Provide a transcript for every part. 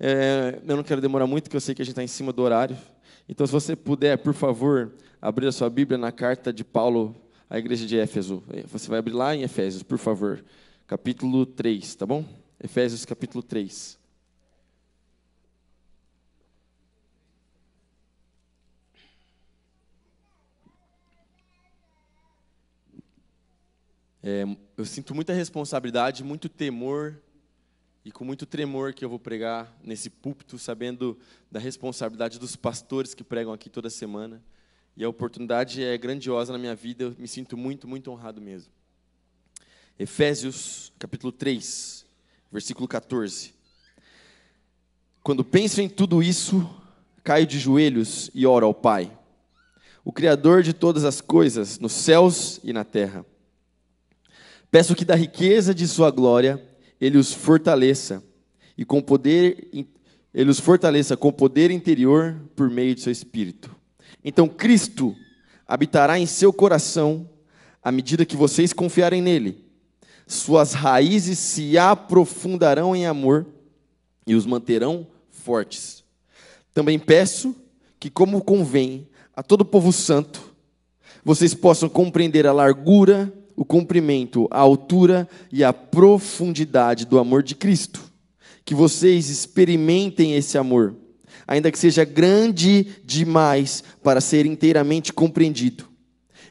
É, eu não quero demorar muito, porque eu sei que a gente está em cima do horário. Então, se você puder, por favor, abrir a sua Bíblia na carta de Paulo à igreja de Éfeso. É, você vai abrir lá em Efésios, por favor. Capítulo 3, tá bom? Efésios, capítulo 3. É, eu sinto muita responsabilidade, muito temor e com muito tremor que eu vou pregar nesse púlpito, sabendo da responsabilidade dos pastores que pregam aqui toda semana. E a oportunidade é grandiosa na minha vida, eu me sinto muito, muito honrado mesmo. Efésios, capítulo 3, versículo 14. Quando penso em tudo isso, caio de joelhos e oro ao Pai, o Criador de todas as coisas, nos céus e na terra. Peço que da riqueza de Sua glória, Ele os fortaleça e com poder, Ele os fortaleça com poder interior por meio de Seu Espírito então Cristo habitará em seu coração à medida que vocês confiarem nele. Suas raízes se aprofundarão em amor e os manterão fortes. Também peço que, como convém a todo povo santo, vocês possam compreender a largura, o comprimento, a altura e a profundidade do amor de Cristo. Que vocês experimentem esse amor ainda que seja grande demais para ser inteiramente compreendido.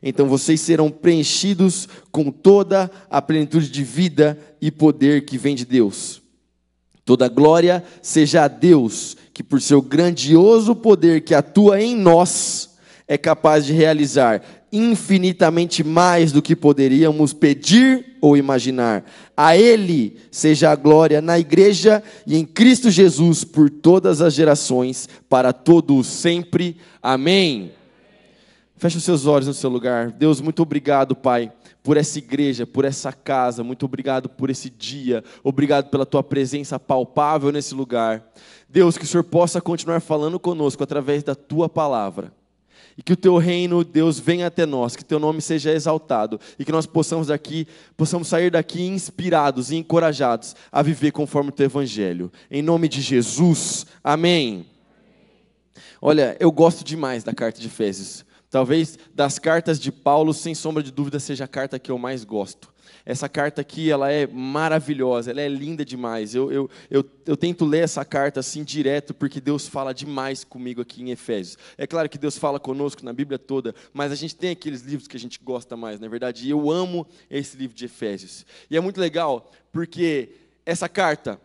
Então vocês serão preenchidos com toda a plenitude de vida e poder que vem de Deus. Toda glória seja a Deus, que por seu grandioso poder que atua em nós, é capaz de realizar infinitamente mais do que poderíamos pedir ou imaginar. A Ele seja a glória na igreja e em Cristo Jesus por todas as gerações, para todos sempre. Amém. Feche os seus olhos no seu lugar. Deus, muito obrigado, Pai, por essa igreja, por essa casa. Muito obrigado por esse dia. Obrigado pela tua presença palpável nesse lugar. Deus, que o Senhor possa continuar falando conosco através da tua palavra e que o teu reino, Deus, venha até nós, que teu nome seja exaltado e que nós possamos aqui, possamos sair daqui inspirados e encorajados a viver conforme o teu evangelho. Em nome de Jesus. Amém. Olha, eu gosto demais da carta de Efésios. Talvez das cartas de Paulo, sem sombra de dúvida, seja a carta que eu mais gosto. Essa carta aqui, ela é maravilhosa, ela é linda demais. Eu, eu, eu, eu tento ler essa carta assim direto, porque Deus fala demais comigo aqui em Efésios. É claro que Deus fala conosco na Bíblia toda, mas a gente tem aqueles livros que a gente gosta mais, na é verdade. E eu amo esse livro de Efésios. E é muito legal, porque essa carta,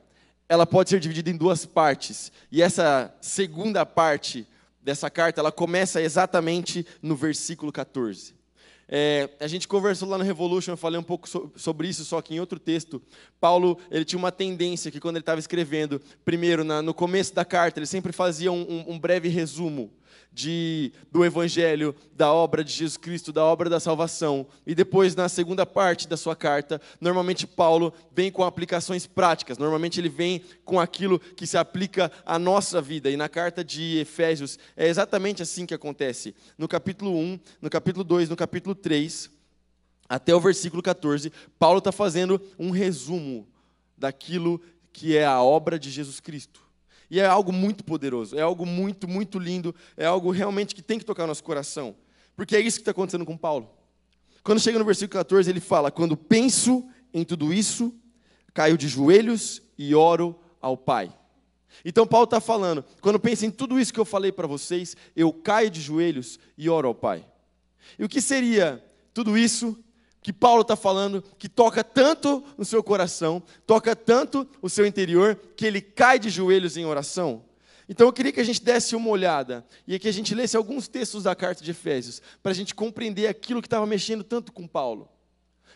ela pode ser dividida em duas partes. E essa segunda parte dessa carta, ela começa exatamente no versículo 14. É, a gente conversou lá no Revolution, eu falei um pouco sobre isso, só que em outro texto. Paulo ele tinha uma tendência que quando ele estava escrevendo, primeiro na, no começo da carta, ele sempre fazia um, um, um breve resumo de, do Evangelho, da obra de Jesus Cristo, da obra da salvação. E depois, na segunda parte da sua carta, normalmente Paulo vem com aplicações práticas, normalmente ele vem com aquilo que se aplica à nossa vida. E na carta de Efésios é exatamente assim que acontece. No capítulo 1, no capítulo 2, no capítulo 3, até o versículo 14, Paulo está fazendo um resumo daquilo que é a obra de Jesus Cristo. E é algo muito poderoso, é algo muito, muito lindo, é algo realmente que tem que tocar no nosso coração. Porque é isso que está acontecendo com Paulo. Quando chega no versículo 14, ele fala: Quando penso em tudo isso, caio de joelhos e oro ao Pai. Então Paulo está falando, quando penso em tudo isso que eu falei para vocês, eu caio de joelhos e oro ao Pai. E o que seria tudo isso que Paulo está falando, que toca tanto no seu coração, toca tanto o seu interior, que ele cai de joelhos em oração. Então eu queria que a gente desse uma olhada e que a gente lesse alguns textos da carta de Efésios, para a gente compreender aquilo que estava mexendo tanto com Paulo.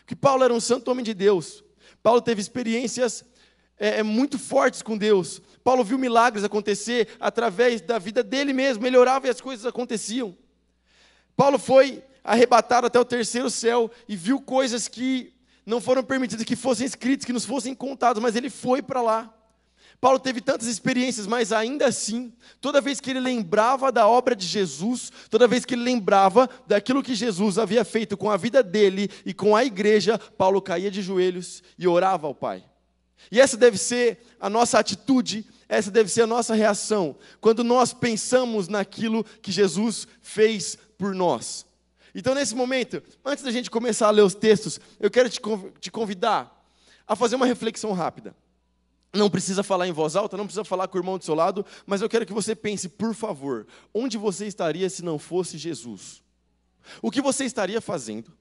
Que Paulo era um santo homem de Deus. Paulo teve experiências é, é muito fortes com Deus. Paulo viu milagres acontecer através da vida dele mesmo, ele orava e as coisas aconteciam. Paulo foi arrebatado até o terceiro céu e viu coisas que não foram permitidas que fossem escritas, que nos fossem contadas, mas ele foi para lá. Paulo teve tantas experiências, mas ainda assim, toda vez que ele lembrava da obra de Jesus, toda vez que ele lembrava daquilo que Jesus havia feito com a vida dele e com a igreja, Paulo caía de joelhos e orava ao Pai. E essa deve ser a nossa atitude essa deve ser a nossa reação quando nós pensamos naquilo que Jesus fez por nós. Então, nesse momento, antes da gente começar a ler os textos, eu quero te convidar a fazer uma reflexão rápida. Não precisa falar em voz alta, não precisa falar com o irmão do seu lado, mas eu quero que você pense, por favor, onde você estaria se não fosse Jesus? O que você estaria fazendo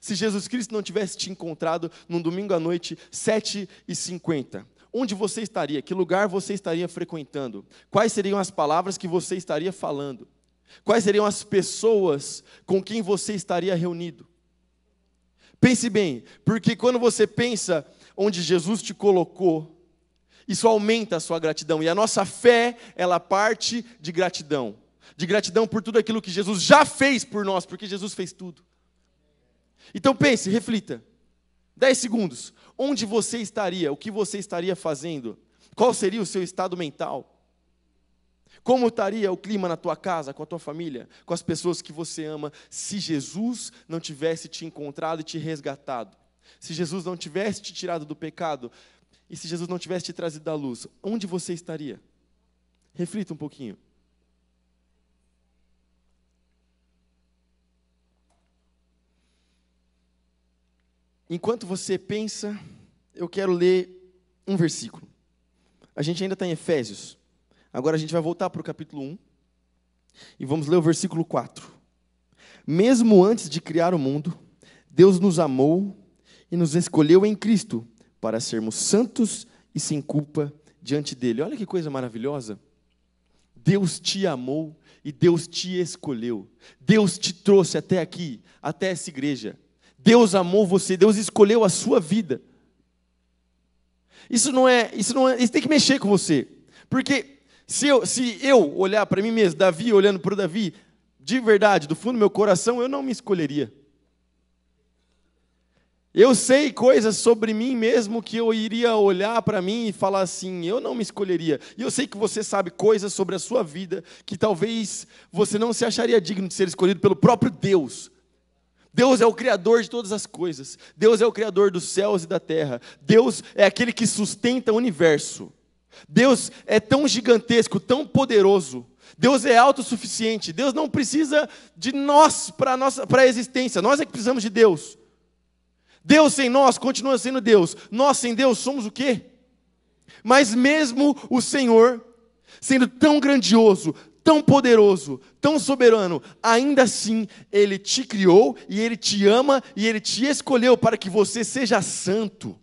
se Jesus Cristo não tivesse te encontrado num domingo à noite, 7h50? Onde você estaria? Que lugar você estaria frequentando? Quais seriam as palavras que você estaria falando? Quais seriam as pessoas com quem você estaria reunido? Pense bem, porque quando você pensa onde Jesus te colocou, isso aumenta a sua gratidão. E a nossa fé, ela parte de gratidão. De gratidão por tudo aquilo que Jesus já fez por nós, porque Jesus fez tudo. Então pense, reflita. Dez segundos. Onde você estaria? O que você estaria fazendo? Qual seria o seu estado mental? Como estaria o clima na tua casa, com a tua família, com as pessoas que você ama, se Jesus não tivesse te encontrado e te resgatado? Se Jesus não tivesse te tirado do pecado, e se Jesus não tivesse te trazido da luz, onde você estaria? Reflita um pouquinho. Enquanto você pensa, eu quero ler um versículo. A gente ainda está em Efésios. Agora a gente vai voltar para o capítulo 1 e vamos ler o versículo 4. Mesmo antes de criar o mundo, Deus nos amou e nos escolheu em Cristo para sermos santos e sem culpa diante dele. Olha que coisa maravilhosa. Deus te amou e Deus te escolheu. Deus te trouxe até aqui, até essa igreja. Deus amou você, Deus escolheu a sua vida. Isso não é, isso não é, isso tem que mexer com você. Porque se eu, se eu olhar para mim mesmo, Davi olhando para o Davi, de verdade, do fundo do meu coração, eu não me escolheria. Eu sei coisas sobre mim mesmo que eu iria olhar para mim e falar assim: eu não me escolheria. E eu sei que você sabe coisas sobre a sua vida que talvez você não se acharia digno de ser escolhido pelo próprio Deus. Deus é o Criador de todas as coisas. Deus é o Criador dos céus e da terra. Deus é aquele que sustenta o universo. Deus é tão gigantesco, tão poderoso. Deus é autossuficiente. Deus não precisa de nós para a existência. Nós é que precisamos de Deus. Deus sem nós continua sendo Deus. Nós sem Deus somos o quê? Mas mesmo o Senhor, sendo tão grandioso, tão poderoso, tão soberano, ainda assim Ele te criou e Ele te ama e Ele te escolheu para que você seja santo.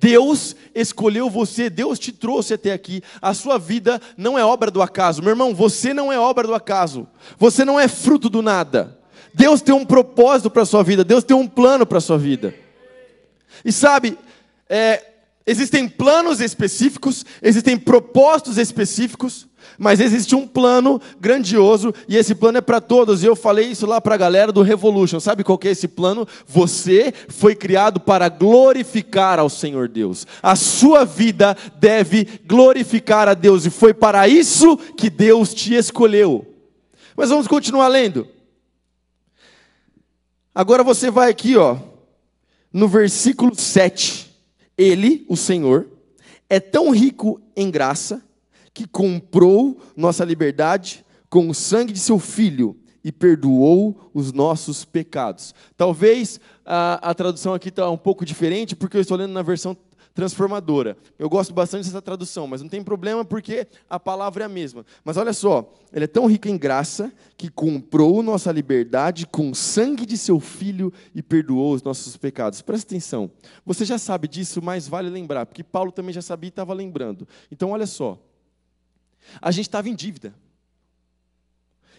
Deus escolheu você, Deus te trouxe até aqui. A sua vida não é obra do acaso. Meu irmão, você não é obra do acaso. Você não é fruto do nada. Deus tem um propósito para a sua vida, Deus tem um plano para a sua vida. E sabe, é, existem planos específicos, existem propósitos específicos, mas existe um plano grandioso e esse plano é para todos. E eu falei isso lá para a galera do Revolution. Sabe qual que é esse plano? Você foi criado para glorificar ao Senhor Deus. A sua vida deve glorificar a Deus e foi para isso que Deus te escolheu. Mas vamos continuar lendo. Agora você vai aqui, ó, no versículo 7. Ele, o Senhor, é tão rico em graça que comprou nossa liberdade com o sangue de seu filho e perdoou os nossos pecados. Talvez a, a tradução aqui está um pouco diferente, porque eu estou lendo na versão transformadora. Eu gosto bastante dessa tradução, mas não tem problema porque a palavra é a mesma. Mas olha só, ele é tão rico em graça que comprou nossa liberdade com o sangue de seu filho e perdoou os nossos pecados. Presta atenção. Você já sabe disso, mas vale lembrar, porque Paulo também já sabia e estava lembrando. Então olha só. A gente estava em dívida.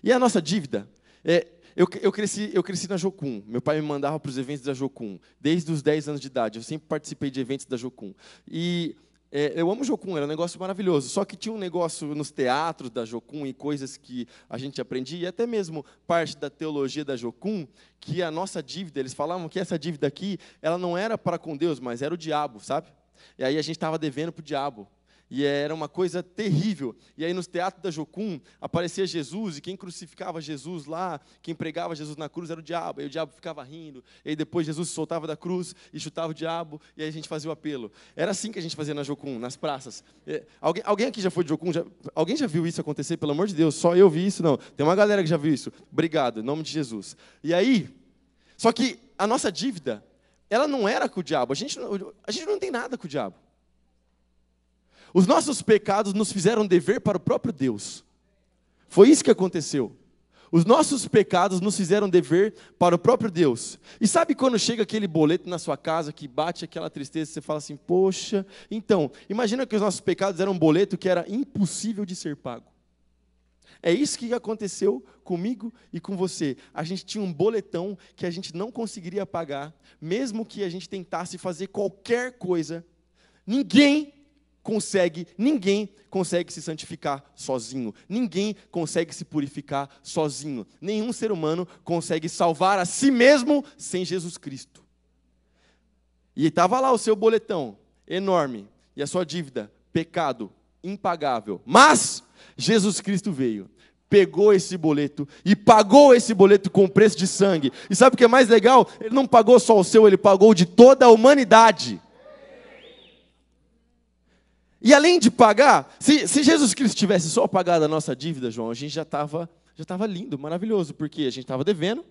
E a nossa dívida é, eu, eu, cresci, eu cresci na Jocum. Meu pai me mandava para os eventos da Jocum, desde os 10 anos de idade. Eu sempre participei de eventos da Jocum. E é, eu amo Jocum, era um negócio maravilhoso. Só que tinha um negócio nos teatros da Jocum e coisas que a gente aprendia, e até mesmo parte da teologia da Jocum, que a nossa dívida, eles falavam que essa dívida aqui, ela não era para com Deus, mas era o diabo, sabe? E aí a gente estava devendo para o diabo. E era uma coisa terrível. E aí nos teatros da Jocum aparecia Jesus, e quem crucificava Jesus lá, quem pregava Jesus na cruz era o diabo. Aí o diabo ficava rindo, e aí depois Jesus soltava da cruz e chutava o diabo, e aí a gente fazia o apelo. Era assim que a gente fazia na Jocum, nas praças. É, alguém, alguém aqui já foi de Jocum? Já, alguém já viu isso acontecer? Pelo amor de Deus, só eu vi isso? Não. Tem uma galera que já viu isso. Obrigado, em nome de Jesus. E aí, só que a nossa dívida, ela não era com o diabo. A gente, a gente não tem nada com o diabo. Os nossos pecados nos fizeram dever para o próprio Deus. Foi isso que aconteceu. Os nossos pecados nos fizeram dever para o próprio Deus. E sabe quando chega aquele boleto na sua casa que bate aquela tristeza, você fala assim: "Poxa, então, imagina que os nossos pecados eram um boleto que era impossível de ser pago". É isso que aconteceu comigo e com você. A gente tinha um boletão que a gente não conseguiria pagar, mesmo que a gente tentasse fazer qualquer coisa. Ninguém consegue, ninguém consegue se santificar sozinho. Ninguém consegue se purificar sozinho. Nenhum ser humano consegue salvar a si mesmo sem Jesus Cristo. E estava lá o seu boletão, enorme, e a sua dívida, pecado, impagável. Mas Jesus Cristo veio, pegou esse boleto e pagou esse boleto com preço de sangue. E sabe o que é mais legal? Ele não pagou só o seu, ele pagou de toda a humanidade. E além de pagar, se, se Jesus Cristo tivesse só pagado a nossa dívida, João, a gente já estava já tava lindo, maravilhoso, porque a gente estava devendo,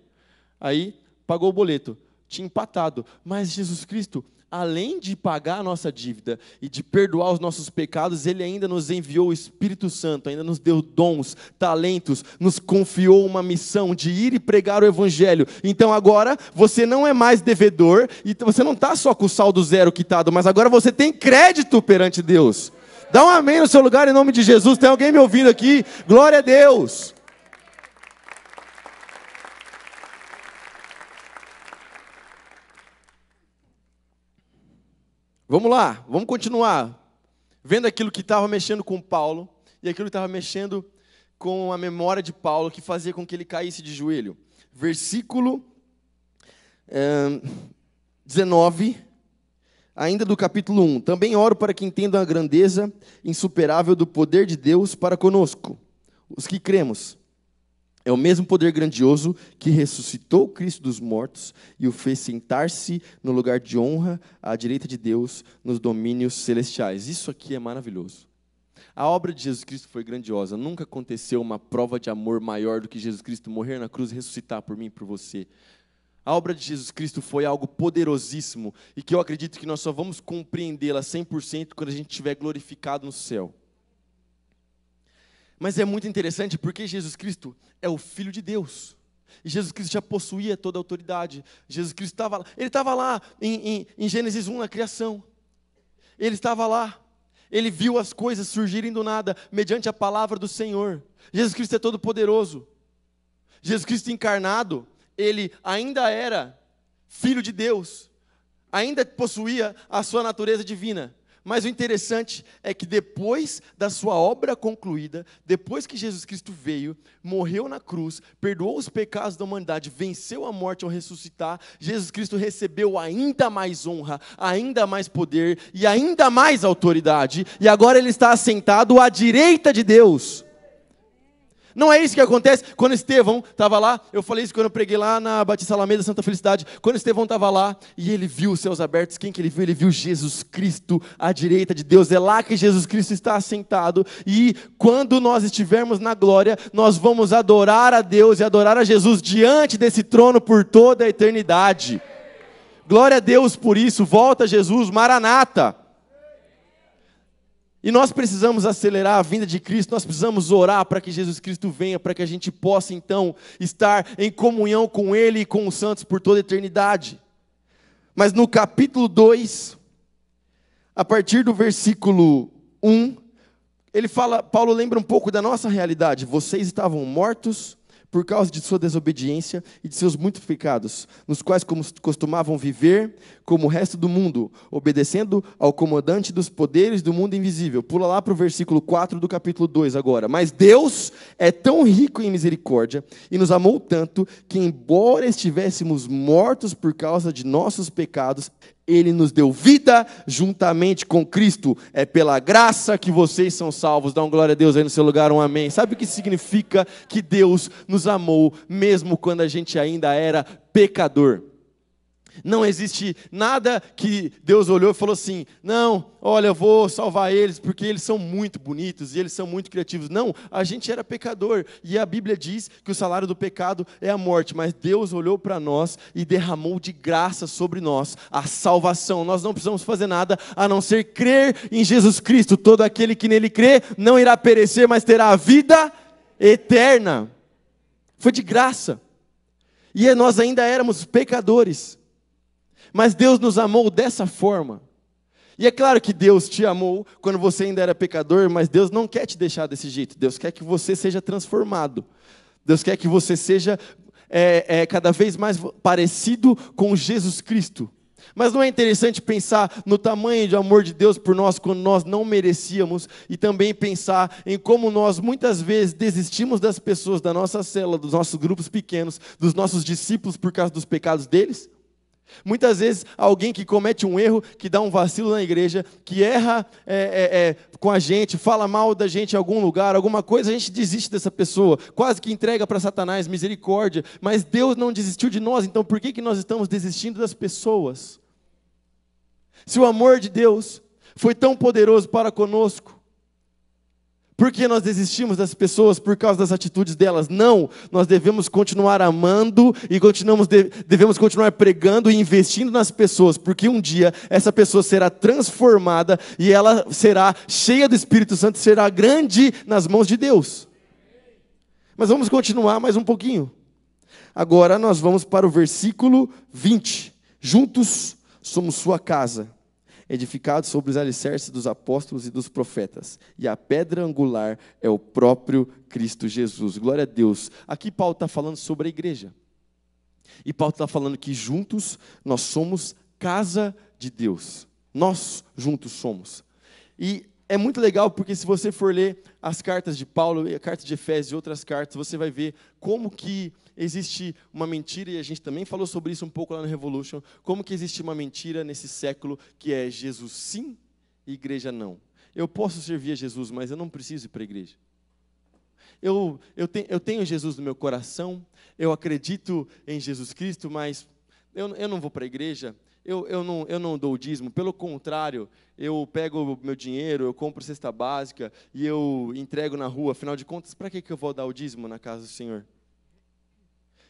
aí pagou o boleto, tinha empatado. Mas Jesus Cristo além de pagar a nossa dívida e de perdoar os nossos pecados, Ele ainda nos enviou o Espírito Santo, ainda nos deu dons, talentos, nos confiou uma missão de ir e pregar o Evangelho. Então agora você não é mais devedor, e você não está só com o saldo zero quitado, mas agora você tem crédito perante Deus. Dá um amém no seu lugar em nome de Jesus. Tem alguém me ouvindo aqui? Glória a Deus. Vamos lá, vamos continuar. Vendo aquilo que estava mexendo com Paulo e aquilo que estava mexendo com a memória de Paulo, que fazia com que ele caísse de joelho. Versículo é, 19, ainda do capítulo 1. Também oro para que entendam a grandeza insuperável do poder de Deus para conosco, os que cremos é o mesmo poder grandioso que ressuscitou Cristo dos mortos e o fez sentar-se no lugar de honra à direita de Deus nos domínios celestiais. Isso aqui é maravilhoso. A obra de Jesus Cristo foi grandiosa. Nunca aconteceu uma prova de amor maior do que Jesus Cristo morrer na cruz e ressuscitar por mim e por você. A obra de Jesus Cristo foi algo poderosíssimo e que eu acredito que nós só vamos compreendê-la 100% quando a gente estiver glorificado no céu. Mas é muito interessante porque Jesus Cristo é o Filho de Deus. E Jesus Cristo já possuía toda a autoridade. Jesus Cristo estava lá. Ele estava lá em, em, em Gênesis 1, na criação. Ele estava lá. Ele viu as coisas surgirem do nada, mediante a palavra do Senhor. Jesus Cristo é todo poderoso. Jesus Cristo encarnado, ele ainda era filho de Deus, ainda possuía a sua natureza divina. Mas o interessante é que depois da sua obra concluída, depois que Jesus Cristo veio, morreu na cruz, perdoou os pecados da humanidade, venceu a morte ao ressuscitar, Jesus Cristo recebeu ainda mais honra, ainda mais poder e ainda mais autoridade, e agora ele está assentado à direita de Deus. Não é isso que acontece quando Estevão estava lá. Eu falei isso quando eu preguei lá na Batista Alameda Santa Felicidade. Quando Estevão estava lá e ele viu os céus abertos, quem que ele viu? Ele viu Jesus Cristo à direita de Deus. É lá que Jesus Cristo está assentado. E quando nós estivermos na glória, nós vamos adorar a Deus e adorar a Jesus diante desse trono por toda a eternidade. Glória a Deus por isso. Volta Jesus, Maranata. E nós precisamos acelerar a vinda de Cristo, nós precisamos orar para que Jesus Cristo venha, para que a gente possa então estar em comunhão com Ele e com os santos por toda a eternidade. Mas no capítulo 2, a partir do versículo 1, ele fala, Paulo lembra um pouco da nossa realidade. Vocês estavam mortos por causa de sua desobediência e de seus muitos pecados, nos quais costumavam viver como o resto do mundo, obedecendo ao comandante dos poderes do mundo invisível. Pula lá para o versículo 4 do capítulo 2 agora. Mas Deus é tão rico em misericórdia e nos amou tanto que, embora estivéssemos mortos por causa de nossos pecados, ele nos deu vida juntamente com Cristo. É pela graça que vocês são salvos. Dá um glória a Deus aí no seu lugar, um amém. Sabe o que significa que Deus nos amou, mesmo quando a gente ainda era pecador? Não existe nada que Deus olhou e falou assim: não, olha, eu vou salvar eles porque eles são muito bonitos e eles são muito criativos. Não, a gente era pecador e a Bíblia diz que o salário do pecado é a morte, mas Deus olhou para nós e derramou de graça sobre nós a salvação. Nós não precisamos fazer nada a não ser crer em Jesus Cristo. Todo aquele que nele crê não irá perecer, mas terá a vida eterna. Foi de graça. E nós ainda éramos pecadores. Mas Deus nos amou dessa forma. E é claro que Deus te amou quando você ainda era pecador, mas Deus não quer te deixar desse jeito. Deus quer que você seja transformado. Deus quer que você seja é, é, cada vez mais parecido com Jesus Cristo. Mas não é interessante pensar no tamanho de amor de Deus por nós quando nós não merecíamos e também pensar em como nós muitas vezes desistimos das pessoas da nossa célula, dos nossos grupos pequenos, dos nossos discípulos por causa dos pecados deles? Muitas vezes, alguém que comete um erro, que dá um vacilo na igreja, que erra é, é, é, com a gente, fala mal da gente em algum lugar, alguma coisa, a gente desiste dessa pessoa, quase que entrega para Satanás, misericórdia. Mas Deus não desistiu de nós, então por que, que nós estamos desistindo das pessoas? Se o amor de Deus foi tão poderoso para conosco, por que nós desistimos das pessoas por causa das atitudes delas? Não, nós devemos continuar amando e continuamos, devemos continuar pregando e investindo nas pessoas, porque um dia essa pessoa será transformada e ela será cheia do Espírito Santo, será grande nas mãos de Deus. Mas vamos continuar mais um pouquinho. Agora nós vamos para o versículo 20. Juntos somos sua casa edificado sobre os alicerces dos apóstolos e dos profetas. E a pedra angular é o próprio Cristo Jesus. Glória a Deus. Aqui Paulo está falando sobre a igreja. E Paulo está falando que juntos nós somos casa de Deus. Nós juntos somos. E é muito legal porque se você for ler as cartas de Paulo, a carta de Efésios e outras cartas, você vai ver como que existe uma mentira, e a gente também falou sobre isso um pouco lá no Revolution, como que existe uma mentira nesse século que é Jesus sim e igreja não. Eu posso servir a Jesus, mas eu não preciso ir para a igreja. Eu, eu, te, eu tenho Jesus no meu coração, eu acredito em Jesus Cristo, mas eu, eu não vou para a igreja, eu, eu, não, eu não dou o dízimo, pelo contrário, eu pego o meu dinheiro, eu compro cesta básica e eu entrego na rua, afinal de contas, para que, que eu vou dar o dízimo na casa do Senhor?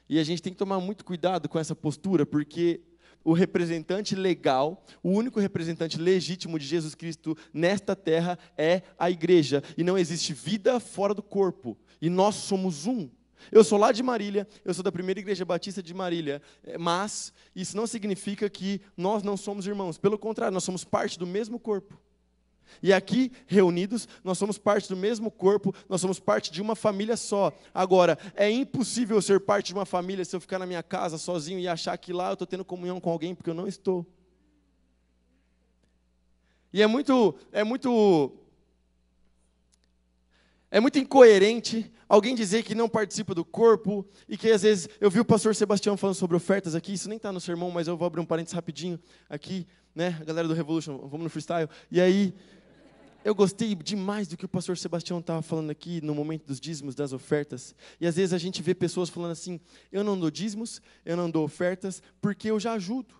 E a gente tem que tomar muito cuidado com essa postura, porque o representante legal, o único representante legítimo de Jesus Cristo nesta terra é a igreja. E não existe vida fora do corpo. E nós somos um. Eu sou lá de Marília, eu sou da primeira igreja batista de Marília, é, mas isso não significa que nós não somos irmãos. Pelo contrário, nós somos parte do mesmo corpo. E aqui, reunidos, nós somos parte do mesmo corpo, nós somos parte de uma família só. Agora, é impossível ser parte de uma família se eu ficar na minha casa sozinho e achar que lá eu estou tendo comunhão com alguém, porque eu não estou. E é muito, é muito, é muito incoerente alguém dizer que não participa do corpo e que às vezes eu vi o pastor Sebastião falando sobre ofertas aqui. Isso nem está no sermão, mas eu vou abrir um parênteses rapidinho aqui, né? A galera do Revolution, vamos no freestyle. E aí eu gostei demais do que o pastor Sebastião estava falando aqui no momento dos dízimos, das ofertas. E às vezes a gente vê pessoas falando assim: eu não dou dízimos, eu não dou ofertas, porque eu já ajudo.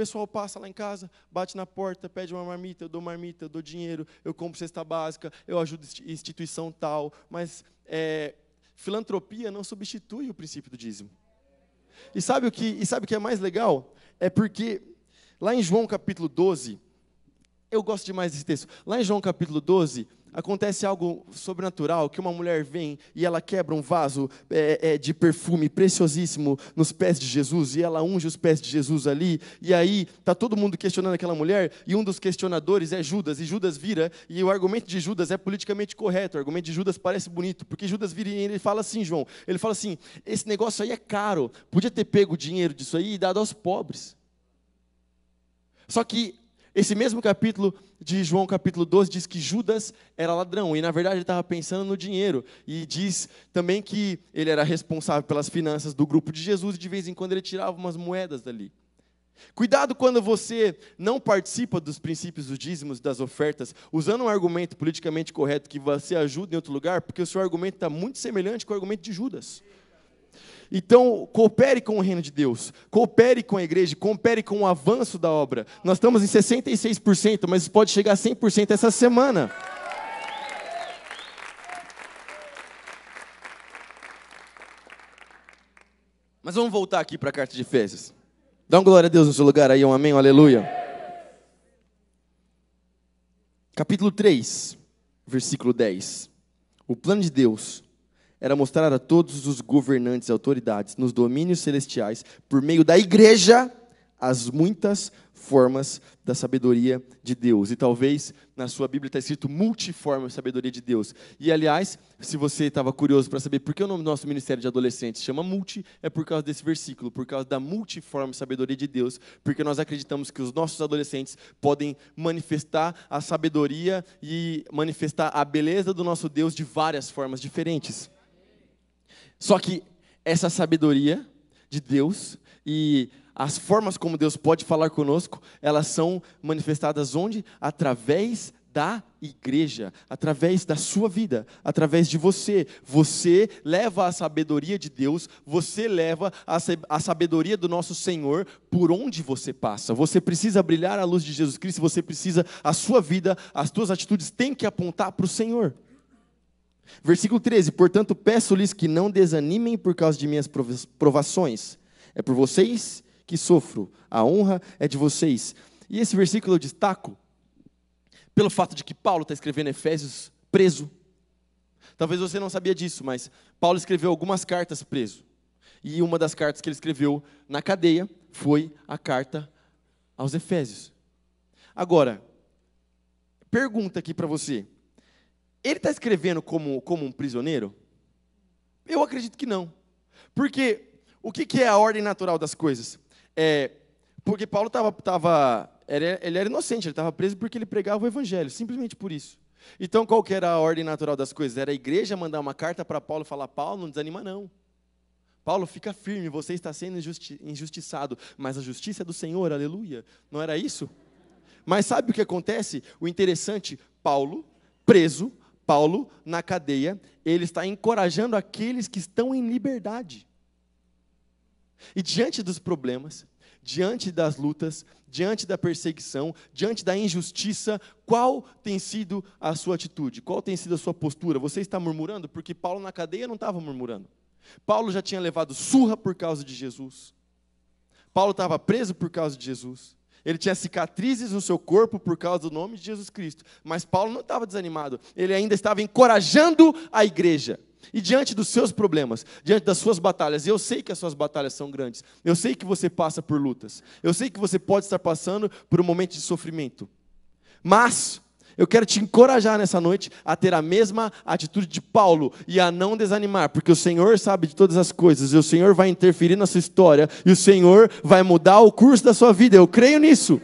Pessoal passa lá em casa, bate na porta, pede uma marmita, eu dou marmita, eu dou dinheiro, eu compro cesta básica, eu ajudo instituição tal. Mas é, filantropia não substitui o princípio do dízimo. E sabe o que, e sabe o que é mais legal? É porque lá em João capítulo 12, eu gosto demais desse texto. Lá em João capítulo 12, acontece algo sobrenatural, que uma mulher vem e ela quebra um vaso é, é, de perfume preciosíssimo nos pés de Jesus, e ela unge os pés de Jesus ali, e aí está todo mundo questionando aquela mulher, e um dos questionadores é Judas, e Judas vira, e o argumento de Judas é politicamente correto, o argumento de Judas parece bonito, porque Judas vira e ele fala assim, João, ele fala assim, esse negócio aí é caro, podia ter pego o dinheiro disso aí e dado aos pobres. Só que esse mesmo capítulo de João, capítulo 12, diz que Judas era ladrão, e na verdade ele estava pensando no dinheiro, e diz também que ele era responsável pelas finanças do grupo de Jesus, e de vez em quando ele tirava umas moedas dali. Cuidado quando você não participa dos princípios dos dízimos, das ofertas, usando um argumento politicamente correto que você ajuda em outro lugar, porque o seu argumento está muito semelhante com o argumento de Judas. Então, coopere com o reino de Deus, coopere com a igreja, coopere com o avanço da obra. Nós estamos em 66%, mas pode chegar a 100% essa semana. Mas vamos voltar aqui para a carta de Efésios. Dá uma glória a Deus no seu lugar aí, um amém, um aleluia. Capítulo 3, versículo 10. O plano de Deus era mostrar a todos os governantes e autoridades nos domínios celestiais, por meio da igreja, as muitas formas da sabedoria de Deus. E talvez na sua Bíblia está escrito multiforme sabedoria de Deus. E aliás, se você estava curioso para saber por que o nome do nosso ministério de adolescentes chama multi, é por causa desse versículo, por causa da multiforme sabedoria de Deus, porque nós acreditamos que os nossos adolescentes podem manifestar a sabedoria e manifestar a beleza do nosso Deus de várias formas diferentes. Só que essa sabedoria de Deus e as formas como Deus pode falar conosco, elas são manifestadas onde? Através da igreja, através da sua vida, através de você. Você leva a sabedoria de Deus, você leva a sabedoria do nosso Senhor por onde você passa. Você precisa brilhar a luz de Jesus Cristo, você precisa, a sua vida, as suas atitudes têm que apontar para o Senhor. Versículo 13: Portanto, peço-lhes que não desanimem por causa de minhas provações. É por vocês que sofro, a honra é de vocês. E esse versículo eu destaco pelo fato de que Paulo está escrevendo Efésios preso. Talvez você não sabia disso, mas Paulo escreveu algumas cartas preso. E uma das cartas que ele escreveu na cadeia foi a carta aos Efésios. Agora, pergunta aqui para você: ele está escrevendo como, como um prisioneiro? Eu acredito que não. Porque o que, que é a ordem natural das coisas? É, porque Paulo estava. Tava, ele era inocente, ele estava preso porque ele pregava o evangelho, simplesmente por isso. Então, qual que era a ordem natural das coisas? Era a igreja mandar uma carta para Paulo e falar: Paulo, não desanima, não. Paulo, fica firme, você está sendo injusti injustiçado, mas a justiça é do Senhor, aleluia. Não era isso? Mas sabe o que acontece? O interessante, Paulo, preso, Paulo, na cadeia, ele está encorajando aqueles que estão em liberdade. E diante dos problemas, diante das lutas, diante da perseguição, diante da injustiça, qual tem sido a sua atitude? Qual tem sido a sua postura? Você está murmurando? Porque Paulo na cadeia não estava murmurando. Paulo já tinha levado surra por causa de Jesus. Paulo estava preso por causa de Jesus. Ele tinha cicatrizes no seu corpo por causa do nome de Jesus Cristo. Mas Paulo não estava desanimado. Ele ainda estava encorajando a igreja. E diante dos seus problemas, diante das suas batalhas, eu sei que as suas batalhas são grandes, eu sei que você passa por lutas, eu sei que você pode estar passando por um momento de sofrimento, mas eu quero te encorajar nessa noite a ter a mesma atitude de Paulo e a não desanimar, porque o Senhor sabe de todas as coisas, e o Senhor vai interferir na sua história, e o Senhor vai mudar o curso da sua vida, eu creio nisso.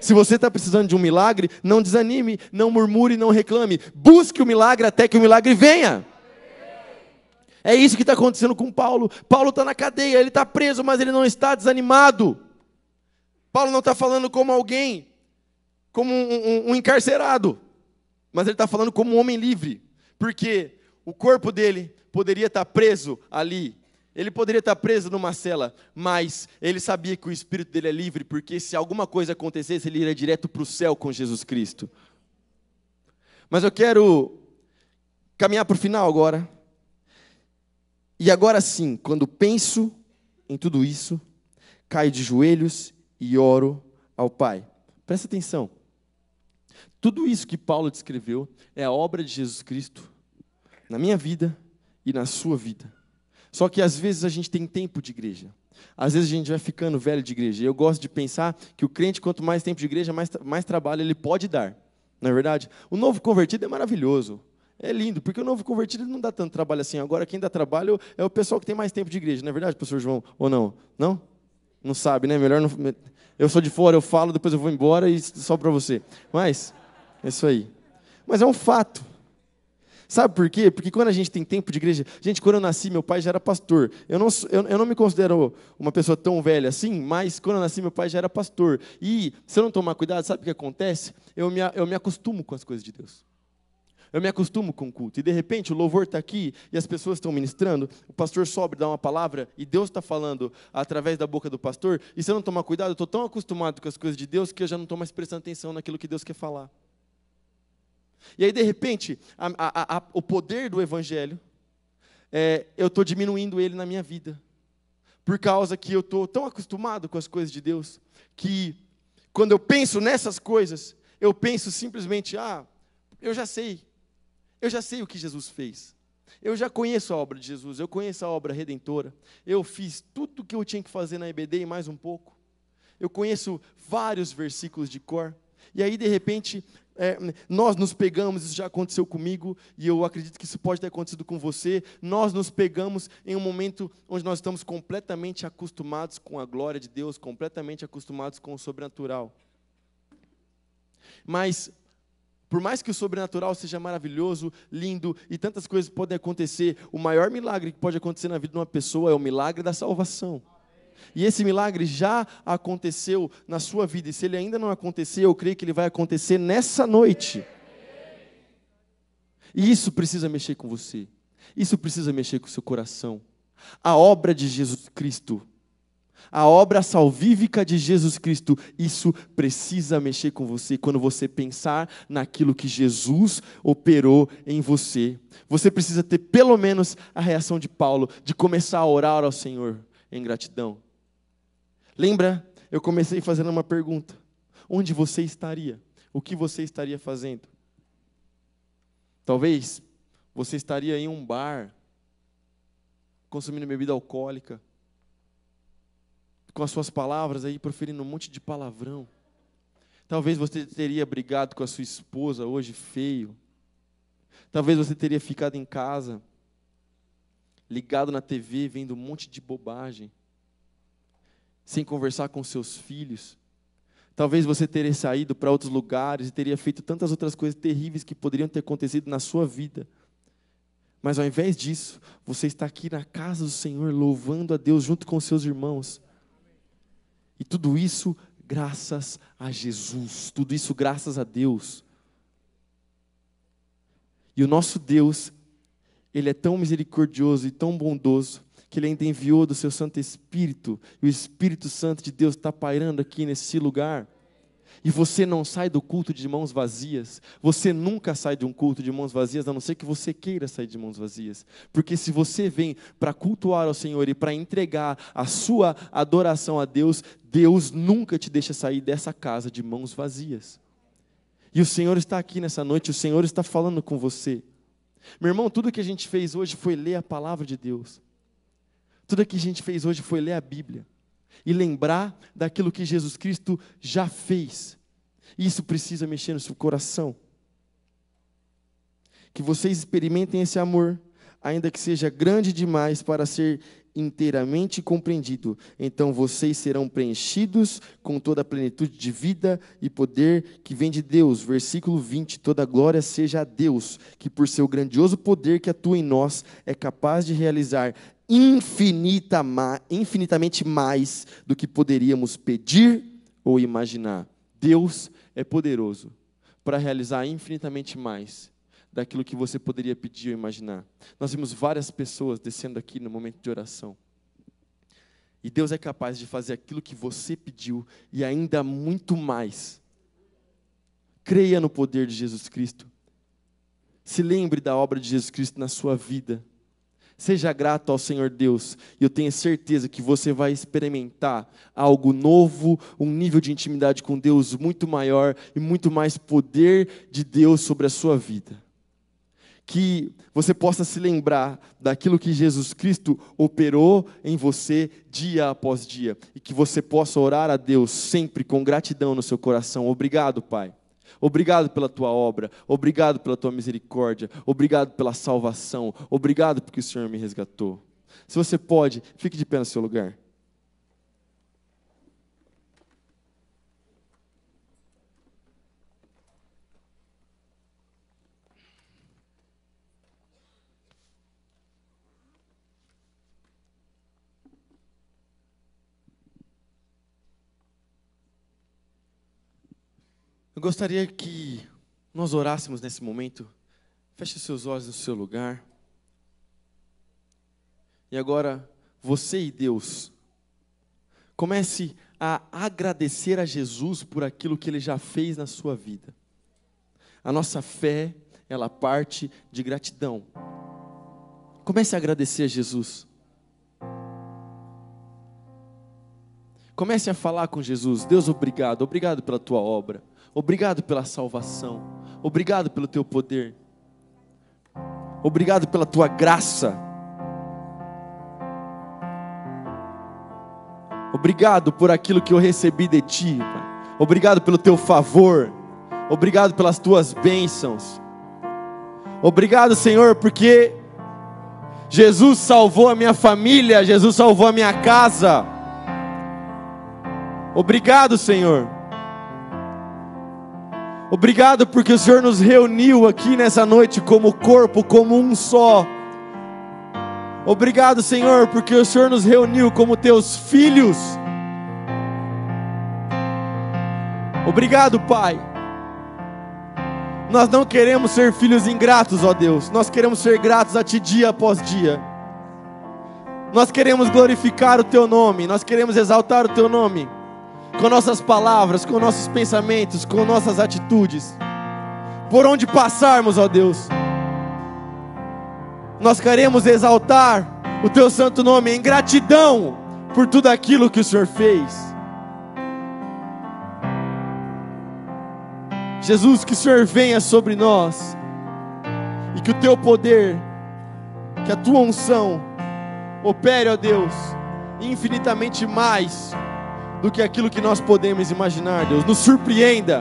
Se você está precisando de um milagre, não desanime, não murmure, não reclame, busque o milagre até que o milagre venha. É isso que está acontecendo com Paulo. Paulo está na cadeia, ele está preso, mas ele não está desanimado. Paulo não está falando como alguém, como um, um, um encarcerado, mas ele está falando como um homem livre, porque o corpo dele poderia estar tá preso ali, ele poderia estar tá preso numa cela, mas ele sabia que o espírito dele é livre, porque se alguma coisa acontecesse, ele iria direto para o céu com Jesus Cristo. Mas eu quero caminhar para o final agora. E agora sim, quando penso em tudo isso, caio de joelhos e oro ao Pai. Presta atenção. Tudo isso que Paulo descreveu é a obra de Jesus Cristo na minha vida e na sua vida. Só que às vezes a gente tem tempo de igreja. Às vezes a gente vai ficando velho de igreja. Eu gosto de pensar que o crente, quanto mais tempo de igreja, mais, mais trabalho ele pode dar. Não é verdade? O novo convertido é maravilhoso. É lindo, porque o novo convertido não dá tanto trabalho assim. Agora, quem dá trabalho é o pessoal que tem mais tempo de igreja, não é verdade, professor João? Ou não? Não? Não sabe, né? Melhor não. Eu sou de fora, eu falo, depois eu vou embora e só para você. Mas, isso aí. Mas é um fato. Sabe por quê? Porque quando a gente tem tempo de igreja. Gente, quando eu nasci, meu pai já era pastor. Eu não, eu, eu não me considero uma pessoa tão velha assim, mas quando eu nasci, meu pai já era pastor. E se eu não tomar cuidado, sabe o que acontece? Eu me, eu me acostumo com as coisas de Deus. Eu me acostumo com o culto. E de repente o louvor está aqui e as pessoas estão ministrando. O pastor sobe, dá uma palavra e Deus está falando através da boca do pastor. E se eu não tomar cuidado, eu estou tão acostumado com as coisas de Deus que eu já não estou mais prestando atenção naquilo que Deus quer falar. E aí, de repente, a, a, a, o poder do Evangelho, é, eu estou diminuindo ele na minha vida. Por causa que eu estou tão acostumado com as coisas de Deus, que quando eu penso nessas coisas, eu penso simplesmente, ah, eu já sei. Eu já sei o que Jesus fez. Eu já conheço a obra de Jesus, eu conheço a obra redentora. Eu fiz tudo o que eu tinha que fazer na EBD e mais um pouco. Eu conheço vários versículos de cor. E aí, de repente, é, nós nos pegamos, isso já aconteceu comigo, e eu acredito que isso pode ter acontecido com você. Nós nos pegamos em um momento onde nós estamos completamente acostumados com a glória de Deus, completamente acostumados com o sobrenatural. Mas, por mais que o sobrenatural seja maravilhoso, lindo e tantas coisas podem acontecer, o maior milagre que pode acontecer na vida de uma pessoa é o milagre da salvação. E esse milagre já aconteceu na sua vida, e se ele ainda não aconteceu, eu creio que ele vai acontecer nessa noite. E isso precisa mexer com você, isso precisa mexer com o seu coração. A obra de Jesus Cristo, a obra salvífica de Jesus Cristo, isso precisa mexer com você quando você pensar naquilo que Jesus operou em você. Você precisa ter pelo menos a reação de Paulo, de começar a orar ao Senhor em gratidão. Lembra? Eu comecei fazendo uma pergunta: onde você estaria? O que você estaria fazendo? Talvez você estaria em um bar, consumindo bebida alcoólica, com as suas palavras aí proferindo um monte de palavrão. Talvez você teria brigado com a sua esposa hoje feio. Talvez você teria ficado em casa, ligado na TV, vendo um monte de bobagem sem conversar com seus filhos. Talvez você teria saído para outros lugares e teria feito tantas outras coisas terríveis que poderiam ter acontecido na sua vida. Mas ao invés disso, você está aqui na casa do Senhor, louvando a Deus junto com seus irmãos. E tudo isso graças a Jesus, tudo isso graças a Deus. E o nosso Deus, Ele é tão misericordioso e tão bondoso, que Ele ainda enviou do seu Santo Espírito, e o Espírito Santo de Deus está pairando aqui nesse lugar. E você não sai do culto de mãos vazias. Você nunca sai de um culto de mãos vazias, a não ser que você queira sair de mãos vazias. Porque se você vem para cultuar ao Senhor e para entregar a sua adoração a Deus, Deus nunca te deixa sair dessa casa de mãos vazias. E o Senhor está aqui nessa noite, o Senhor está falando com você. Meu irmão, tudo que a gente fez hoje foi ler a palavra de Deus. Tudo que a gente fez hoje foi ler a Bíblia e lembrar daquilo que Jesus Cristo já fez. Isso precisa mexer no seu coração. Que vocês experimentem esse amor, ainda que seja grande demais para ser inteiramente compreendido. Então vocês serão preenchidos com toda a plenitude de vida e poder que vem de Deus. Versículo 20: Toda glória seja a Deus, que por seu grandioso poder que atua em nós é capaz de realizar infinita, infinitamente mais do que poderíamos pedir ou imaginar. Deus é poderoso para realizar infinitamente mais daquilo que você poderia pedir ou imaginar. Nós vimos várias pessoas descendo aqui no momento de oração. E Deus é capaz de fazer aquilo que você pediu e ainda muito mais. Creia no poder de Jesus Cristo. Se lembre da obra de Jesus Cristo na sua vida. Seja grato ao Senhor Deus, e eu tenho certeza que você vai experimentar algo novo, um nível de intimidade com Deus muito maior e muito mais poder de Deus sobre a sua vida. Que você possa se lembrar daquilo que Jesus Cristo operou em você dia após dia, e que você possa orar a Deus sempre com gratidão no seu coração. Obrigado, Pai Obrigado pela tua obra, obrigado pela tua misericórdia, obrigado pela salvação, obrigado porque o Senhor me resgatou. Se você pode, fique de pé no seu lugar. Eu gostaria que nós orássemos nesse momento. Feche seus olhos no seu lugar. E agora, você e Deus, comece a agradecer a Jesus por aquilo que ele já fez na sua vida. A nossa fé, ela parte de gratidão. Comece a agradecer a Jesus. Comece a falar com Jesus. Deus, obrigado. Obrigado pela tua obra. Obrigado pela salvação. Obrigado pelo teu poder. Obrigado pela tua graça. Obrigado por aquilo que eu recebi de ti. Pai. Obrigado pelo teu favor. Obrigado pelas tuas bênçãos. Obrigado, Senhor, porque Jesus salvou a minha família, Jesus salvou a minha casa. Obrigado, Senhor. Obrigado porque o Senhor nos reuniu aqui nessa noite como corpo, como um só. Obrigado, Senhor, porque o Senhor nos reuniu como teus filhos. Obrigado, Pai. Nós não queremos ser filhos ingratos, ó Deus. Nós queremos ser gratos a Ti dia após dia. Nós queremos glorificar o Teu nome. Nós queremos exaltar o Teu nome com nossas palavras, com nossos pensamentos, com nossas atitudes. Por onde passarmos, ó Deus, nós queremos exaltar o Teu santo nome em gratidão por tudo aquilo que o Senhor fez. Jesus, que o Senhor venha sobre nós e que o Teu poder, que a Tua unção opere, ó Deus, infinitamente mais do que aquilo que nós podemos imaginar, Deus. Nos surpreenda,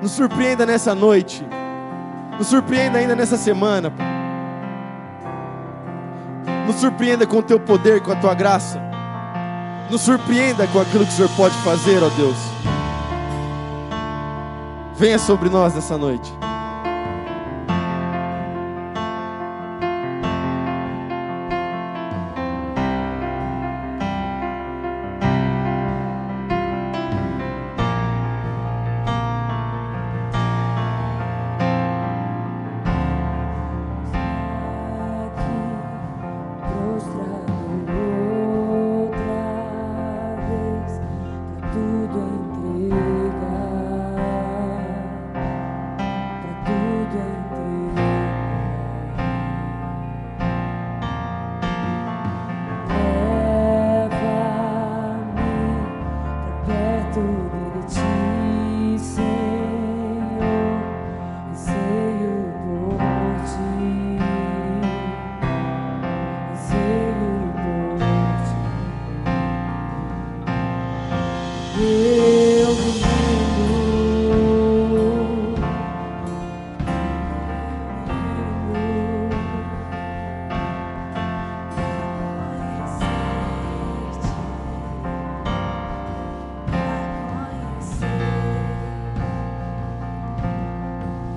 nos surpreenda nessa noite, nos surpreenda ainda nessa semana, Nos surpreenda com o teu poder, com a tua graça. Nos surpreenda com aquilo que o Senhor pode fazer, ó Deus. Venha sobre nós nessa noite.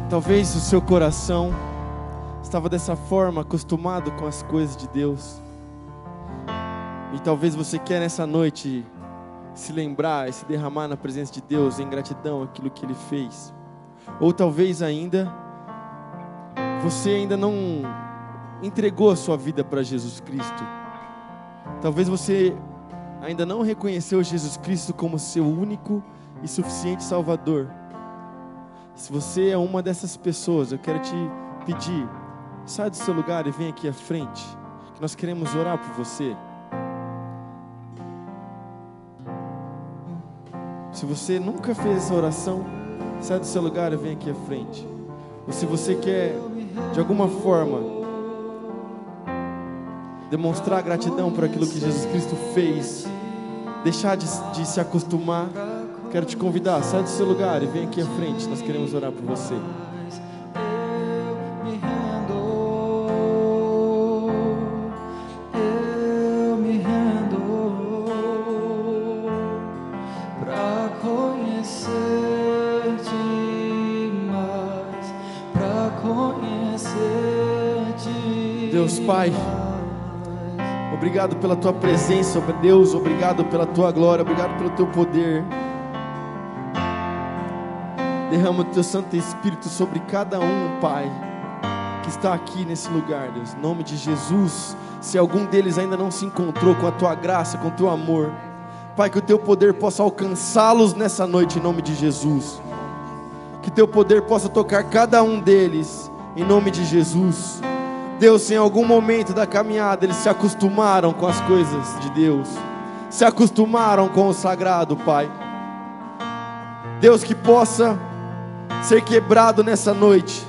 Talvez o seu coração estava dessa forma, acostumado com as coisas de Deus. E talvez você quer nessa noite se lembrar e se derramar na presença de Deus em gratidão aquilo que Ele fez. Ou talvez ainda você ainda não entregou a sua vida para Jesus Cristo. Talvez você ainda não reconheceu Jesus Cristo como seu único e suficiente Salvador. Se você é uma dessas pessoas, eu quero te pedir, sai do seu lugar e vem aqui à frente, que nós queremos orar por você. Se você nunca fez essa oração, sai do seu lugar e vem aqui à frente. Ou se você quer, de alguma forma, demonstrar gratidão por aquilo que Jesus Cristo fez, deixar de, de se acostumar Quero te convidar, sai do seu lugar e vem aqui à frente. Nós queremos orar por você. Deus Pai, obrigado pela tua presença, Deus, obrigado pela tua glória, obrigado pelo teu poder. Derrama o teu Santo Espírito sobre cada um, Pai, que está aqui nesse lugar, Deus. Em nome de Jesus. Se algum deles ainda não se encontrou com a tua graça, com o teu amor, Pai, que o teu poder possa alcançá-los nessa noite, em nome de Jesus. Que teu poder possa tocar cada um deles, em nome de Jesus. Deus, em algum momento da caminhada eles se acostumaram com as coisas de Deus, se acostumaram com o sagrado, Pai. Deus, que possa ser quebrado nessa noite.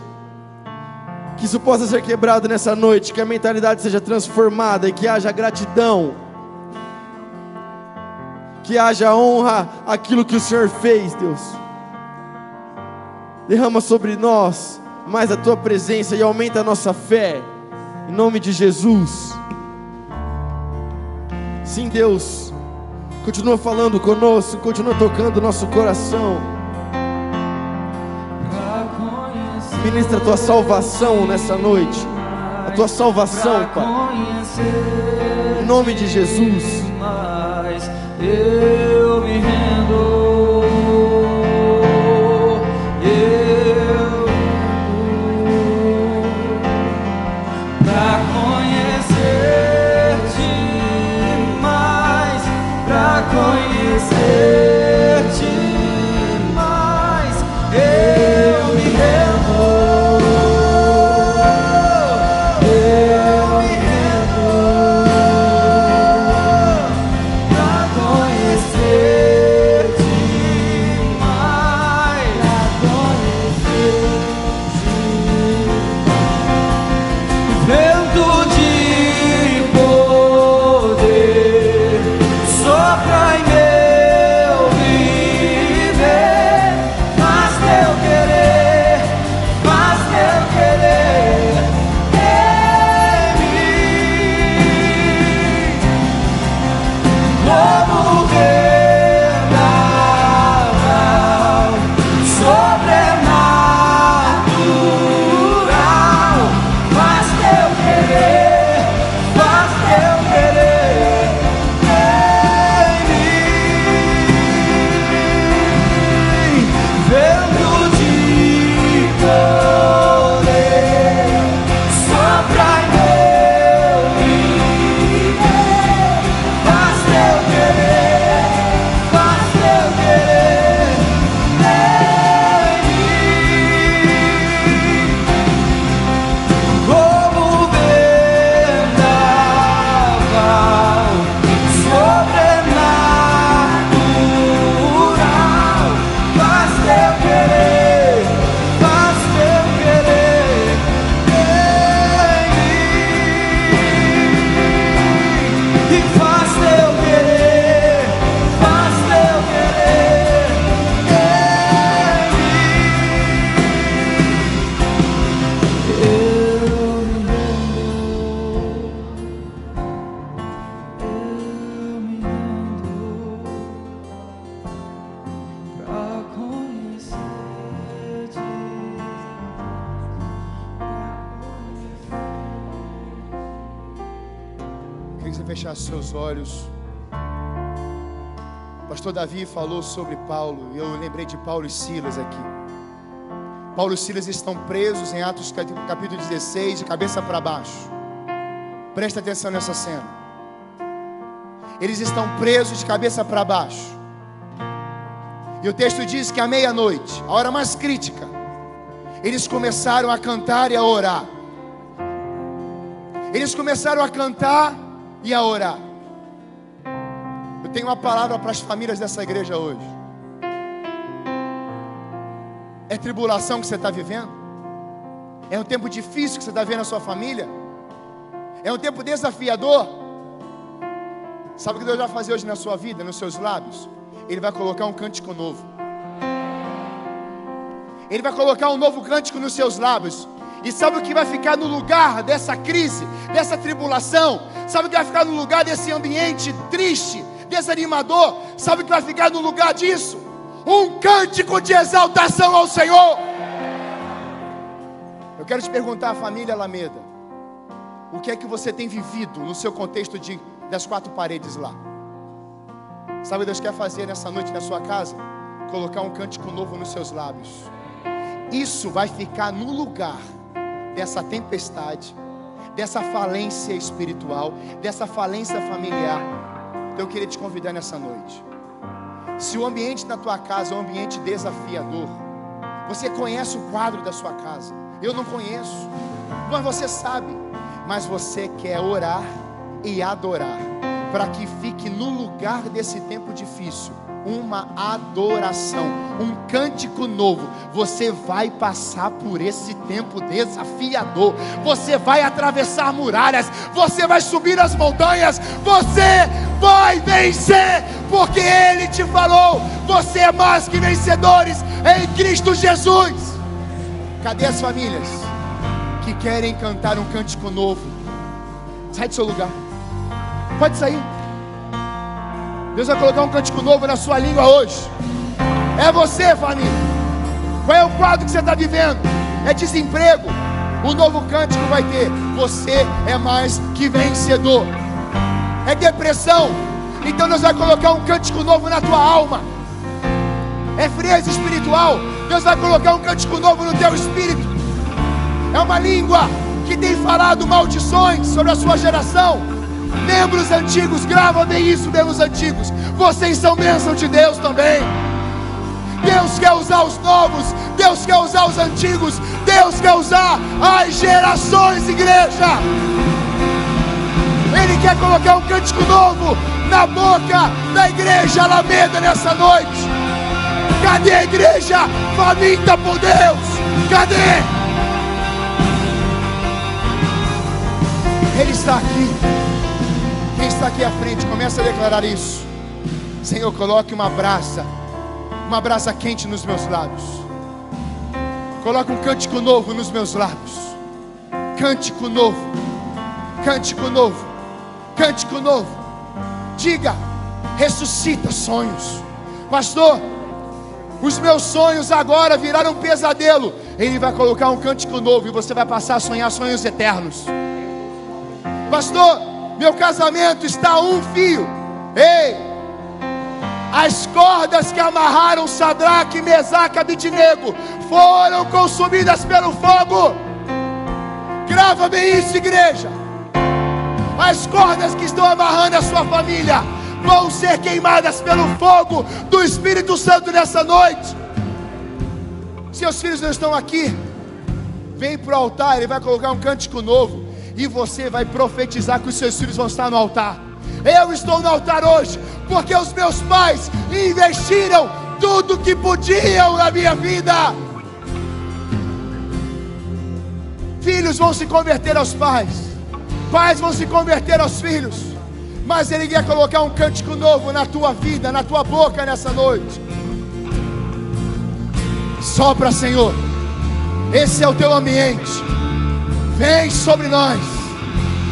Que isso possa ser quebrado nessa noite, que a mentalidade seja transformada e que haja gratidão. Que haja honra aquilo que o Senhor fez, Deus. Derrama sobre nós mais a tua presença e aumenta a nossa fé. Em nome de Jesus. Sim, Deus. Continua falando conosco, continua tocando nosso coração. Ministra a tua salvação nessa noite. A tua salvação, Pai. Em nome de Jesus. Eu me rendo. Seus olhos. Pastor Davi falou sobre Paulo, e eu lembrei de Paulo e Silas aqui. Paulo e Silas estão presos em Atos capítulo 16, de cabeça para baixo. Presta atenção nessa cena. Eles estão presos de cabeça para baixo. E o texto diz que à meia-noite, a hora mais crítica, eles começaram a cantar e a orar. Eles começaram a cantar e a orar. Eu tenho uma palavra para as famílias dessa igreja hoje. É tribulação que você está vivendo? É um tempo difícil que você está vendo na sua família? É um tempo desafiador? Sabe o que Deus vai fazer hoje na sua vida, nos seus lábios? Ele vai colocar um cântico novo. Ele vai colocar um novo cântico nos seus lábios. E sabe o que vai ficar no lugar dessa crise, dessa tribulação? Sabe o que vai ficar no lugar desse ambiente triste, desanimador? Sabe o que vai ficar no lugar disso? Um cântico de exaltação ao Senhor. Eu quero te perguntar, família Alameda, o que é que você tem vivido no seu contexto de, das quatro paredes lá? Sabe o que Deus quer fazer nessa noite na sua casa? colocar um cântico novo nos seus lábios. Isso vai ficar no lugar dessa tempestade, dessa falência espiritual, dessa falência familiar. Então eu queria te convidar nessa noite. Se o ambiente na tua casa é um ambiente desafiador, você conhece o quadro da sua casa. Eu não conheço, mas você sabe. Mas você quer orar e adorar, para que fique no lugar desse tempo difícil uma adoração, um cântico novo. Você vai passar por esse tempo desafiador. Você vai atravessar muralhas, você vai subir as montanhas, você vai vencer, porque ele te falou: você é mais que vencedores em Cristo Jesus. Cadê as famílias que querem cantar um cântico novo? Sai do seu lugar. Pode sair. Deus vai colocar um cântico novo na sua língua hoje. É você, família. Qual é o quadro que você está vivendo? É desemprego. O novo cântico vai ter. Você é mais que vencedor. É depressão. Então Deus vai colocar um cântico novo na tua alma. É frieza espiritual. Deus vai colocar um cântico novo no teu espírito. É uma língua que tem falado maldições sobre a sua geração. Membros antigos, grava bem isso, membros antigos. Vocês são bênção de Deus também. Deus quer usar os novos, Deus quer usar os antigos, Deus quer usar as gerações, igreja. Ele quer colocar um cântico novo na boca da igreja Alameda nessa noite. Cadê a igreja faminta por Deus? Cadê? Ele está aqui. Quem está aqui à frente, começa a declarar isso. Senhor, coloque uma brasa, uma brasa quente nos meus lábios. Coloque um cântico novo nos meus lábios. Cântico novo. Cântico novo. Cântico novo. Diga, ressuscita sonhos. Pastor, os meus sonhos agora viraram um pesadelo. Ele vai colocar um cântico novo e você vai passar a sonhar sonhos eternos. Pastor, meu casamento está a um fio. Ei, as cordas que amarraram Sadraque, Mesaque Abidnego foram consumidas pelo fogo. Grava bem isso, igreja. As cordas que estão amarrando a sua família vão ser queimadas pelo fogo do Espírito Santo nessa noite. Seus filhos não estão aqui. Vem para o altar, ele vai colocar um cântico novo. E você vai profetizar que os seus filhos vão estar no altar. Eu estou no altar hoje, porque os meus pais investiram tudo que podiam na minha vida. Filhos vão se converter aos pais, pais vão se converter aos filhos, mas Ele quer colocar um cântico novo na tua vida, na tua boca nessa noite. Sopra, Senhor, esse é o teu ambiente. Vem sobre nós.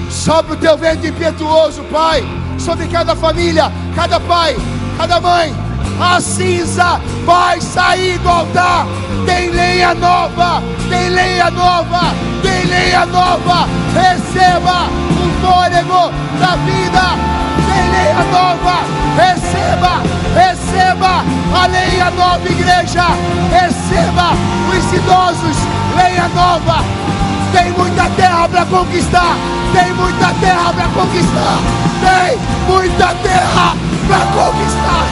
Sopra o teu vento impetuoso, Pai, sobre cada família, cada pai, cada mãe. A cinza vai sair do altar. Tem lenha nova, tem lenha nova, tem lenha nova. Receba o fôlego da vida. Tem lenha nova. Receba, receba a lenha nova, igreja. Receba os idosos, lenha nova. Tem muita terra para conquistar. Tem muita terra para conquistar. Tem muita terra para conquistar.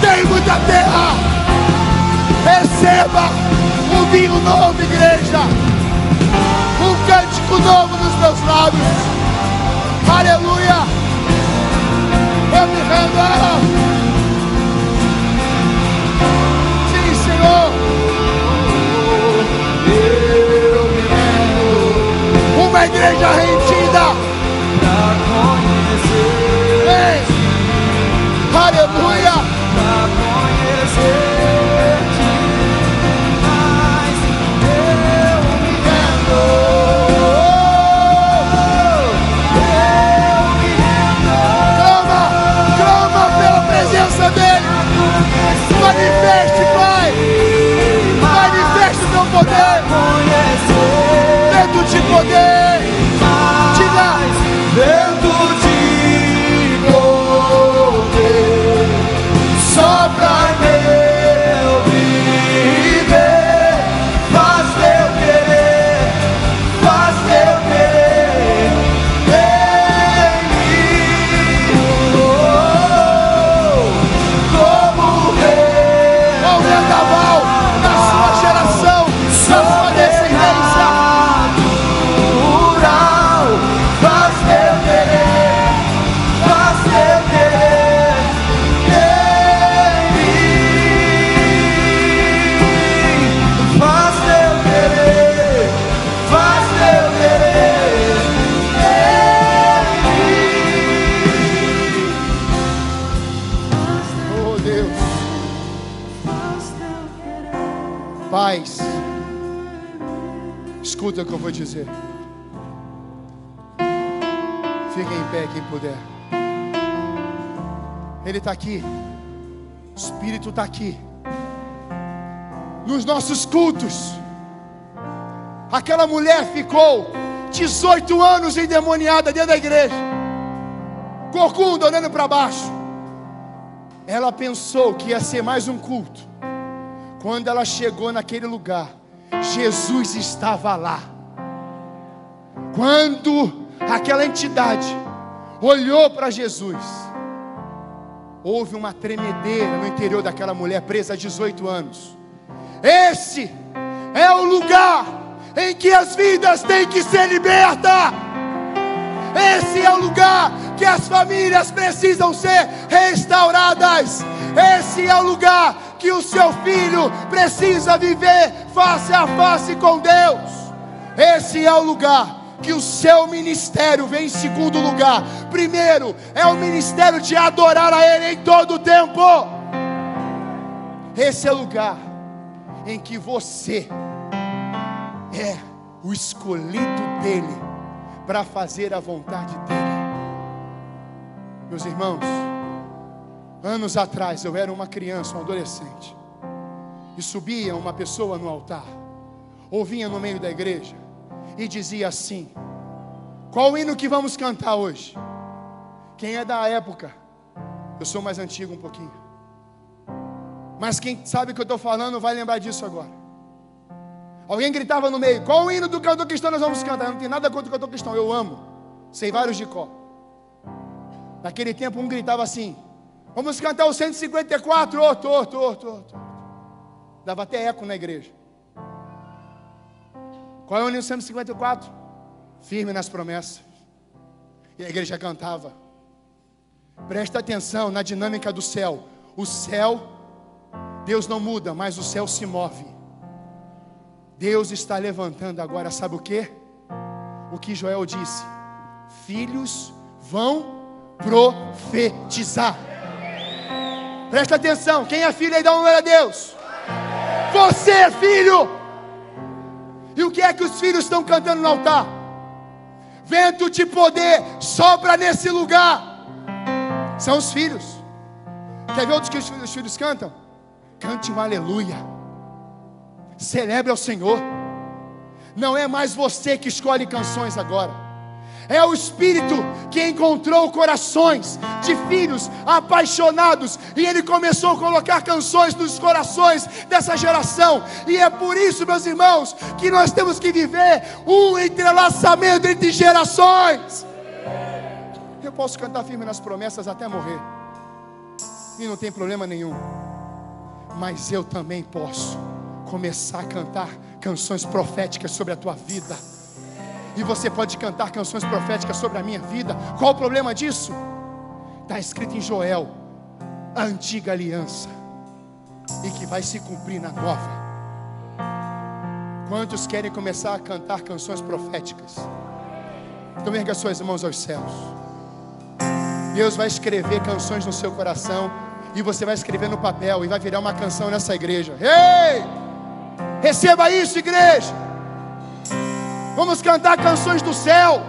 Tem muita terra. Receba um vinho novo, igreja. Um cântico novo nos meus lábios. Aleluia. Eu me rendo. Sim, Uma igreja rendida. Ei. Aleluia. Cultos. Aquela mulher ficou 18 anos endemoniada dentro da igreja. Corcunda olhando para baixo. Ela pensou que ia ser mais um culto. Quando ela chegou naquele lugar, Jesus estava lá. Quando aquela entidade olhou para Jesus, houve uma tremedeira no interior daquela mulher presa há 18 anos. Esse é o lugar em que as vidas têm que ser libertas. Esse é o lugar que as famílias precisam ser restauradas. Esse é o lugar que o seu filho precisa viver face a face com Deus. Esse é o lugar que o seu ministério vem em segundo lugar. Primeiro é o ministério de adorar a Ele em todo o tempo. Esse é o lugar em que você é o escolhido dele para fazer a vontade dele. Meus irmãos, anos atrás eu era uma criança, um adolescente, e subia uma pessoa no altar, ou vinha no meio da igreja e dizia assim: Qual o hino que vamos cantar hoje? Quem é da época? Eu sou mais antigo um pouquinho. Mas quem sabe o que eu estou falando vai lembrar disso agora. Alguém gritava no meio: Qual o hino do cantor cristão nós vamos cantar? Eu não tenho nada contra o cantor cristão, eu amo. Sei vários de cor. Naquele tempo um gritava assim: Vamos cantar o 154, ô, tô, tô, tô, tô. Dava até eco na igreja. Qual é o hino 154? Firme nas promessas. E a igreja cantava. Presta atenção na dinâmica do céu. O céu, Deus não muda, mas o céu se move. Deus está levantando agora, sabe o que? O que Joel disse: Filhos vão profetizar. Presta atenção, quem é filho aí dá uma glória a Deus. Você é filho. E o que é que os filhos estão cantando no altar? Vento de poder sopra nesse lugar. São os filhos. Quer ver outros que os filhos cantam? Cante um aleluia. Celebre ao Senhor. Não é mais você que escolhe canções agora. É o Espírito que encontrou corações de filhos apaixonados e ele começou a colocar canções nos corações dessa geração. E é por isso, meus irmãos, que nós temos que viver um entrelaçamento entre gerações. Eu posso cantar firme nas promessas até morrer, e não tem problema nenhum, mas eu também posso começar a cantar canções proféticas sobre a tua vida e você pode cantar canções proféticas sobre a minha vida. Qual o problema disso? Está escrito em Joel, a antiga aliança, e que vai se cumprir na nova. Quantos querem começar a cantar canções proféticas? Então erga suas mãos aos céus. Deus vai escrever canções no seu coração e você vai escrever no papel e vai virar uma canção nessa igreja. Ei! Receba isso, igreja. Vamos cantar canções do céu.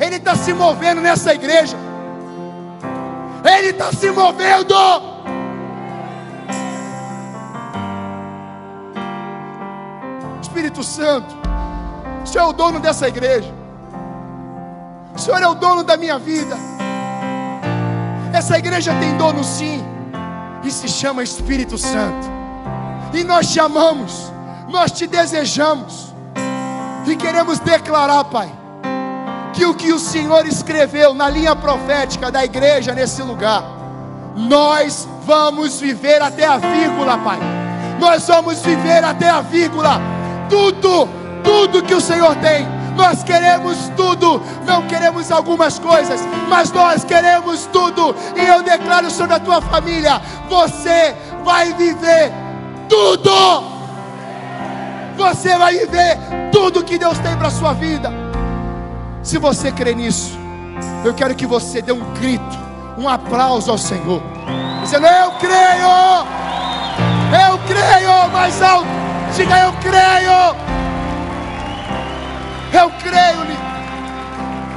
Ele está se movendo nessa igreja. Ele está se movendo. Espírito Santo, o Senhor é o dono dessa igreja. O Senhor é o dono da minha vida. Essa igreja tem dono sim, e se chama Espírito Santo. E nós te amamos, nós te desejamos. E queremos declarar, Pai, que o que o Senhor escreveu na linha profética da igreja nesse lugar, nós vamos viver até a vírgula, Pai. Nós vamos viver até a vírgula. Tudo, tudo que o Senhor tem. Nós queremos tudo, não queremos algumas coisas, mas nós queremos tudo. E eu declaro sobre a tua família: você vai viver tudo você vai viver tudo que Deus tem para sua vida. Se você crê nisso, eu quero que você dê um grito, um aplauso ao Senhor, dizendo: Eu creio, eu creio, mais alto, diga: Eu creio. Eu creio-lhe